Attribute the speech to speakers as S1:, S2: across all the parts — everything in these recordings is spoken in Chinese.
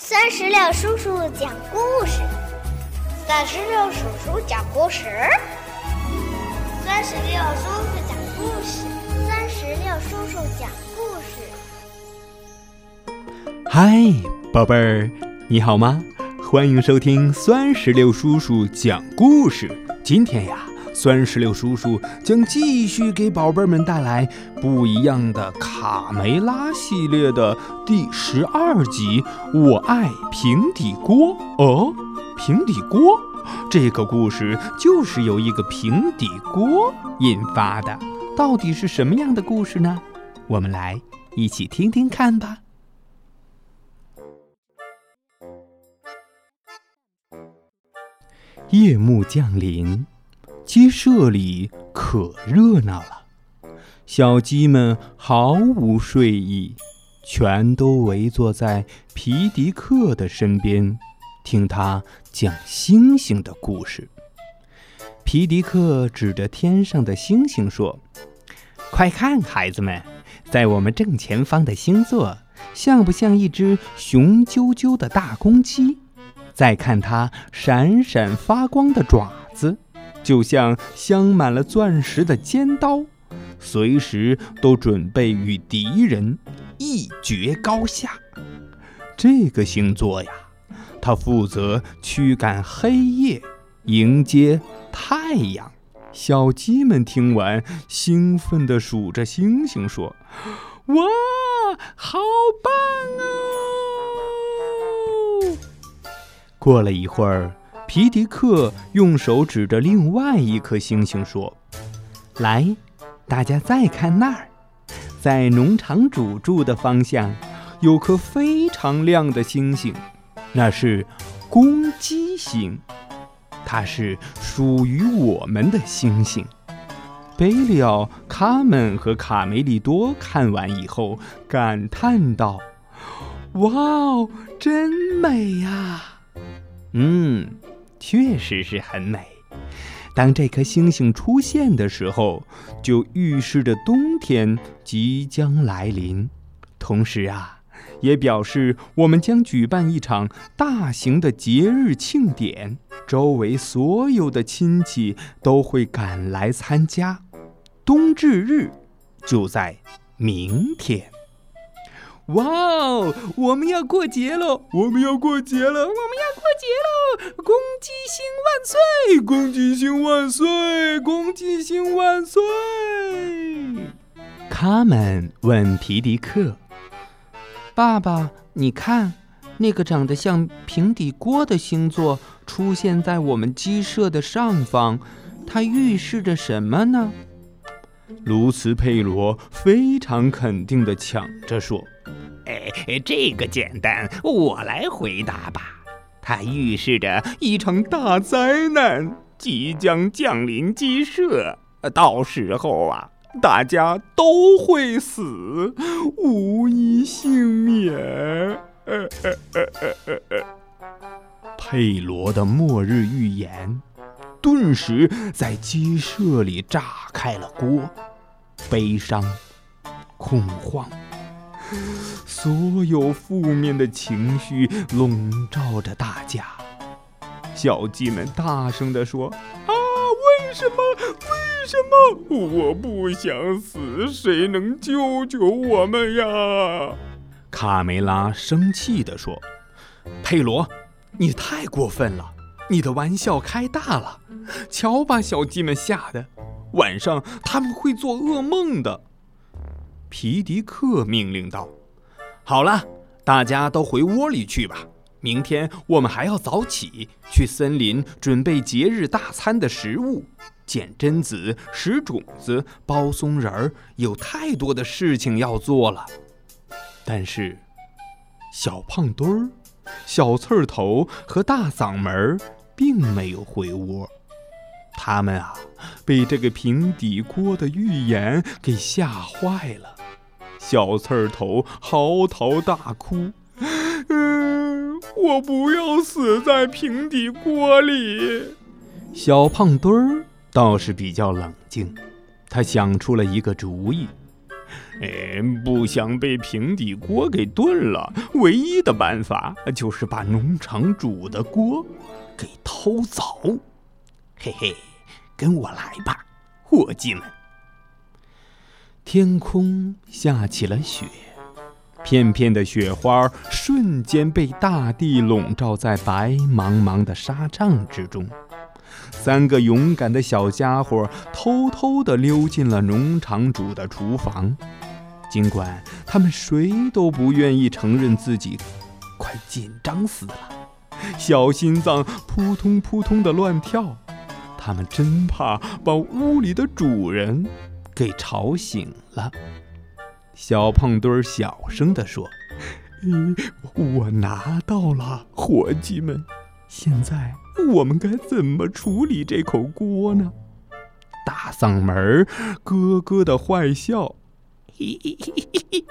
S1: 三十六叔叔讲故事，
S2: 三十六叔叔讲故事，
S1: 三十六叔叔讲故事，三十六叔叔讲故
S3: 事。嗨，宝贝儿，你好吗？欢迎收听酸石榴叔叔讲故事。今天呀。酸石榴叔叔将继续给宝贝们带来不一样的卡梅拉系列的第十二集。我爱平底锅哦，平底锅，这个故事就是由一个平底锅引发的。到底是什么样的故事呢？我们来一起听听看吧。夜幕降临。鸡舍里可热闹了，小鸡们毫无睡意，全都围坐在皮迪克的身边，听他讲星星的故事。皮迪克指着天上的星星说：“快看，孩子们，在我们正前方的星座，像不像一只雄赳赳的大公鸡？再看它闪闪发光的爪子。”就像镶满了钻石的尖刀，随时都准备与敌人一决高下。这个星座呀，它负责驱赶黑夜，迎接太阳。小鸡们听完，兴奋地数着星星，说：“哇，好棒哦！”过了一会儿。皮迪克用手指着另外一颗星星说：“来，大家再看那儿，在农场主住的方向，有颗非常亮的星星，那是公鸡星，它是属于我们的星星。”贝利奥、卡门和卡梅利多看完以后感叹道：“哇哦，真美呀！”嗯。确实是很美。当这颗星星出现的时候，就预示着冬天即将来临，同时啊，也表示我们将举办一场大型的节日庆典，周围所有的亲戚都会赶来参加。冬至日就在明天。哇哦！我们要过节了！我们要过节了！我们
S4: 要过节了！公鸡星万岁！
S5: 公鸡星万岁！公鸡星万岁！
S3: 他们问皮迪克：“
S6: 爸爸，你看，那个长得像平底锅的星座出现在我们鸡舍的上方，它预示着什么呢？”
S3: 卢茨佩罗非常肯定地抢着说。
S7: 哎，这个简单，我来回答吧。它预示着一场大灾难即将降临鸡舍，到时候啊，大家都会死，无一幸免。
S3: 佩罗的末日预言顿时在鸡舍里炸开了锅，悲伤，恐慌。所有负面的情绪笼罩着大家，小鸡们大声地说：“
S5: 啊，为什么？为什么？我不想死，谁能救救我们呀？”
S3: 卡梅拉生气地说：“
S8: 佩罗，你太过分了，你的玩笑开大了，瞧把小鸡们吓的，晚上他们会做噩梦的。”
S3: 皮迪克命令道：“好了，大家都回窝里去吧。明天我们还要早起，去森林准备节日大餐的食物，捡榛子、拾种子、包松仁儿，有太多的事情要做了。”但是，小胖墩儿、小刺儿头和大嗓门儿并没有回窝。他们啊，被这个平底锅的预言给吓坏了。小刺儿头嚎啕大哭：“
S5: 嗯，我不要死在平底锅里。”
S3: 小胖墩儿倒是比较冷静，他想出了一个主意：“
S5: 哎，不想被平底锅给炖了，唯一的办法就是把农场主的锅给偷走。嘿嘿，跟我来吧，伙计们！
S3: 天空下起了雪，片片的雪花瞬间被大地笼罩在白茫茫的沙帐之中。三个勇敢的小家伙偷偷地溜进了农场主的厨房，尽管他们谁都不愿意承认自己快紧张死了，小心脏扑通扑通的乱跳。他们真怕把屋里的主人给吵醒了。小胖墩儿小声地说：“我拿到了，伙计们。现在我们该怎么处理这口锅呢？”大嗓门儿咯咯的坏笑。嘿嘿嘿嘿嘿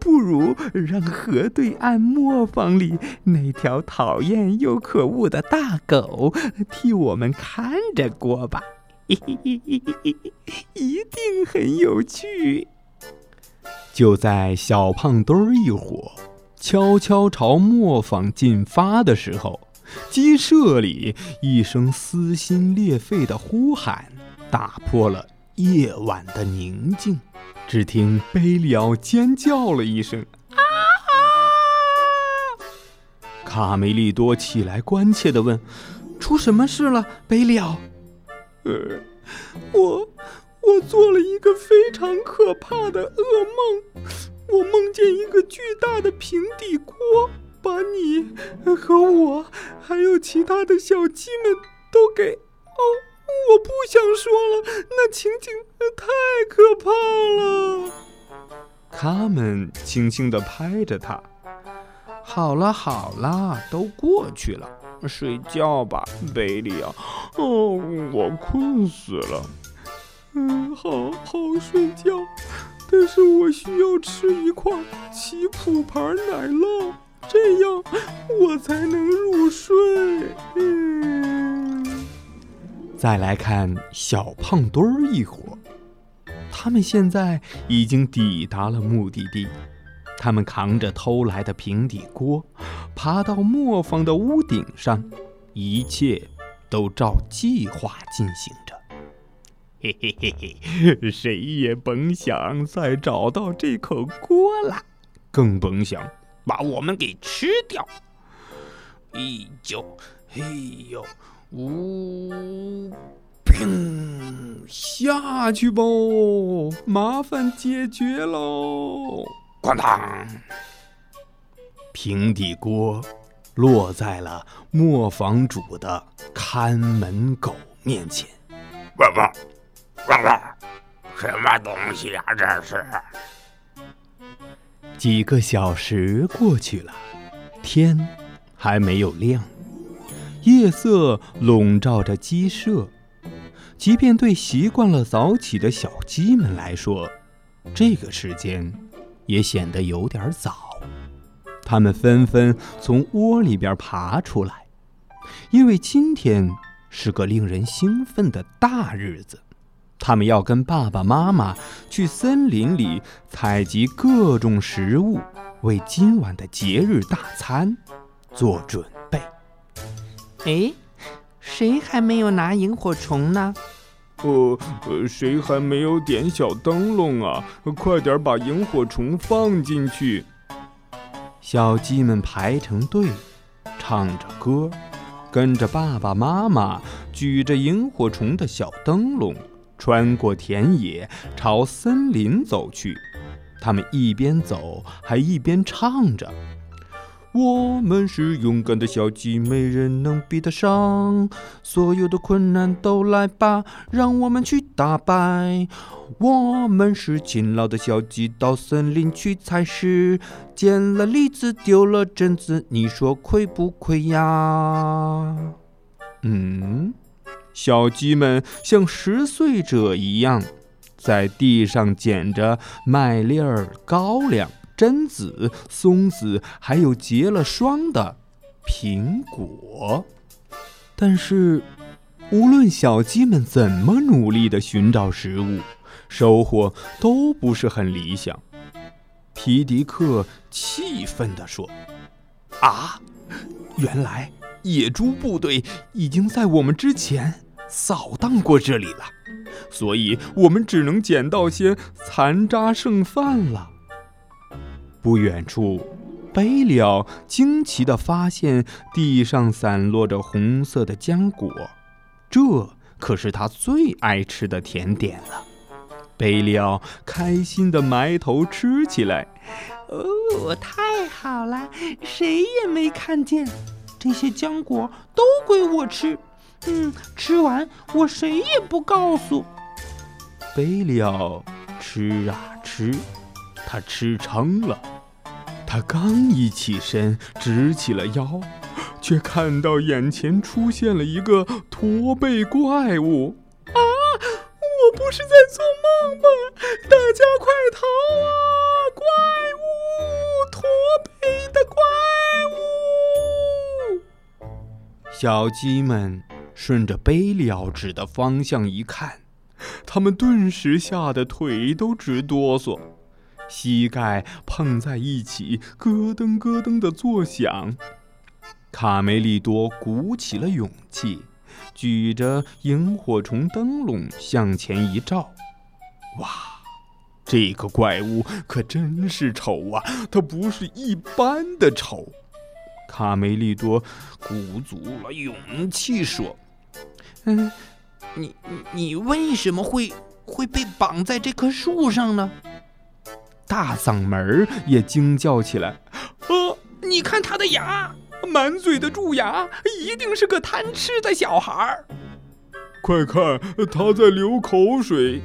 S3: 不如让河对岸磨坊里那条讨厌又可恶的大狗替我们看着锅吧，一定很有趣。就在小胖墩儿一伙悄悄朝磨坊进发的时候，鸡舍里一声撕心裂肺的呼喊打破了夜晚的宁静。只听贝里奥尖叫了一声：“啊！”卡梅利多起来关切地问：“出什么事了，贝里奥？”“
S5: 呃，我我做了一个非常可怕的噩梦，我梦见一个巨大的平底锅把你和我还有其他的小鸡们都给……哦。”我不想说了，那情景太可怕了。
S3: 他们轻轻地拍着他。好了好了，都过去了，睡觉吧，贝利啊。
S5: 哦，我困死了。嗯，好好睡觉。但是我需要吃一块奇普牌奶酪，这样我才能入睡。嗯。
S3: 再来看小胖墩儿一伙，他们现在已经抵达了目的地。他们扛着偷来的平底锅，爬到磨坊的屋顶上，一切都照计划进行着。
S5: 嘿嘿嘿嘿，谁也甭想再找到这口锅了，更甭想把我们给吃掉。哎呦，嘿呦！呜，砰！下去吧，麻烦解决喽！哐当，
S3: 平底锅落在了磨坊主的看门狗面前。
S9: 汪汪，汪汪，什么东西呀？这是？
S3: 几个小时过去了，天还没有亮。夜色笼罩着鸡舍，即便对习惯了早起的小鸡们来说，这个时间也显得有点早。它们纷纷从窝里边爬出来，因为今天是个令人兴奋的大日子。他们要跟爸爸妈妈去森林里采集各种食物，为今晚的节日大餐做准。
S6: 哎，谁还没有拿萤火虫呢？
S5: 呃，谁还没有点小灯笼啊？快点把萤火虫放进去！
S3: 小鸡们排成队，唱着歌，跟着爸爸妈妈举着萤火虫的小灯笼，穿过田野，朝森林走去。他们一边走，还一边唱着。我们是勇敢的小鸡，没人能比得上。所有的困难都来吧，让我们去打败。我们是勤劳的小鸡，到森林去采食，捡了栗子，丢了榛子，你说亏不亏呀？嗯，小鸡们像拾穗者一样，在地上捡着麦粒儿、高粱。榛子、松子，还有结了霜的苹果。但是，无论小鸡们怎么努力地寻找食物，收获都不是很理想。皮迪克气愤地说：“啊，原来野猪部队已经在我们之前扫荡过这里了，所以我们只能捡到些残渣剩饭了。”不远处，贝利奥惊奇地发现地上散落着红色的浆果，这可是他最爱吃的甜点了。贝利奥开心地埋头吃起来。
S6: 哦，太好了，谁也没看见，这些浆果都归我吃。嗯，吃完我谁也不告诉。
S3: 贝利奥吃啊吃，他吃撑了。他刚一起身，直起了腰，却看到眼前出现了一个驼背怪物。
S4: 啊！我不是在做梦吧？大家快逃啊！怪物，驼背的怪
S3: 物！小鸡们顺着贝利奥指的方向一看，他们顿时吓得腿都直哆嗦，膝盖碰在一起，咯噔咯噔的作响。卡梅利多鼓起了勇气。举着萤火虫灯笼向前一照，哇，这个怪物可真是丑啊！它不是一般的丑。卡梅利多鼓足了勇气说：“
S6: 嗯，你你为什么会会被绑在这棵树上呢？”
S3: 大嗓门也惊叫起来：“
S4: 呃，你看他的牙！”满嘴的蛀牙，一定是个贪吃的小孩儿。
S3: 快看，他在流口水，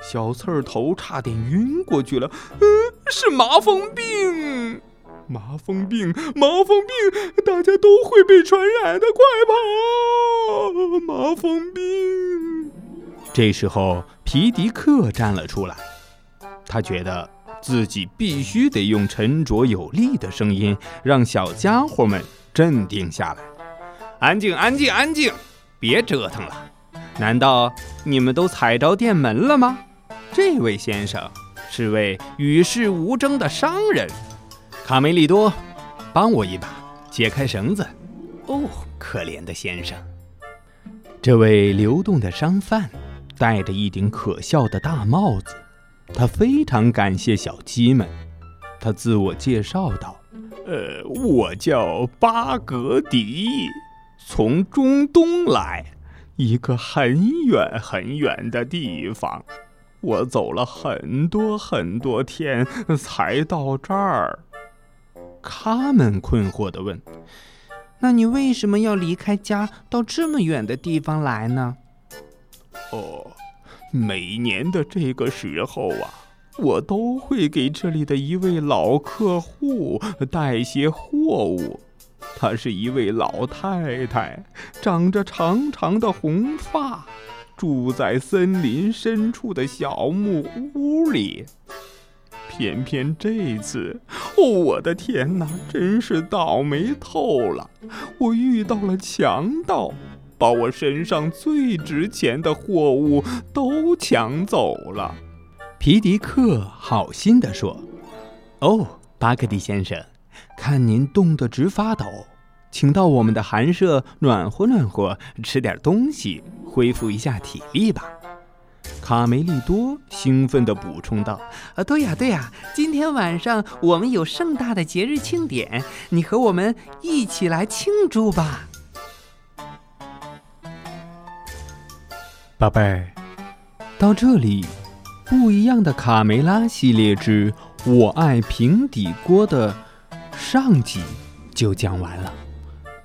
S3: 小刺儿头差点晕过去了。
S4: 嗯，是麻风病。
S3: 麻风病，麻风病，大家都会被传染的，快跑！麻风病。这时候，皮迪克站了出来，他觉得自己必须得用沉着有力的声音，让小家伙们。镇定下来，
S7: 安静，安静，安静，别折腾了。难道你们都踩着店门了吗？这位先生是位与世无争的商人。卡梅利多，帮我一把，解开绳子。哦，可怜的先生。
S3: 这位流动的商贩戴着一顶可笑的大帽子，他非常感谢小鸡们。他自我介绍道。
S5: 呃，我叫巴格迪，从中东来，一个很远很远的地方。我走了很多很多天才到这儿。
S3: 他们困惑地问：“
S6: 那你为什么要离开家到这么远的地方来呢？”
S5: 哦，每年的这个时候啊。我都会给这里的一位老客户带些货物。她是一位老太太，长着长长的红发，住在森林深处的小木屋里。偏偏这次，哦，我的天哪，真是倒霉透了！我遇到了强盗，把我身上最值钱的货物都抢走了。
S3: 皮迪克好心地说：“哦，巴克蒂先生，看您冻得直发抖，请到我们的寒舍暖和暖和，吃点东西，恢复一下体力吧。”卡梅利多兴奋地补充道：“
S6: 啊，对呀，对呀，今天晚上我们有盛大的节日庆典，你和我们一起来庆祝吧。”
S3: 宝贝儿，到这里。不一样的卡梅拉系列之《我爱平底锅》的上集就讲完了，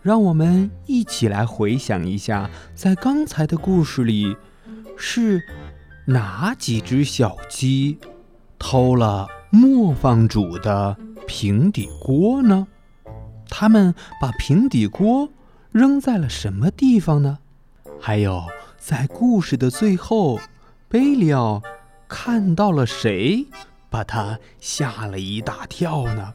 S3: 让我们一起来回想一下，在刚才的故事里，是哪几只小鸡偷了磨坊主的平底锅呢？他们把平底锅扔在了什么地方呢？还有，在故事的最后，贝利奥。看到了谁，把他吓了一大跳呢？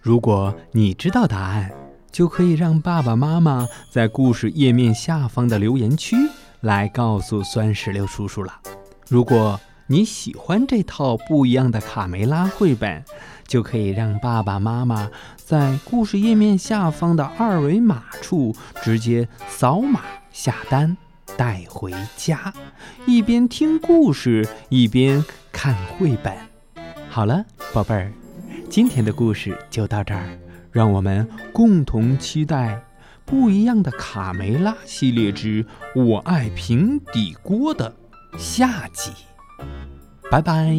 S3: 如果你知道答案，就可以让爸爸妈妈在故事页面下方的留言区来告诉酸石榴叔叔了。如果你喜欢这套不一样的卡梅拉绘本，就可以让爸爸妈妈在故事页面下方的二维码处直接扫码下单，带回家，一边听故事一边看绘本。好了，宝贝儿，今天的故事就到这儿，让我们共同期待不一样的卡梅拉系列之《我爱平底锅》的下集。拜拜。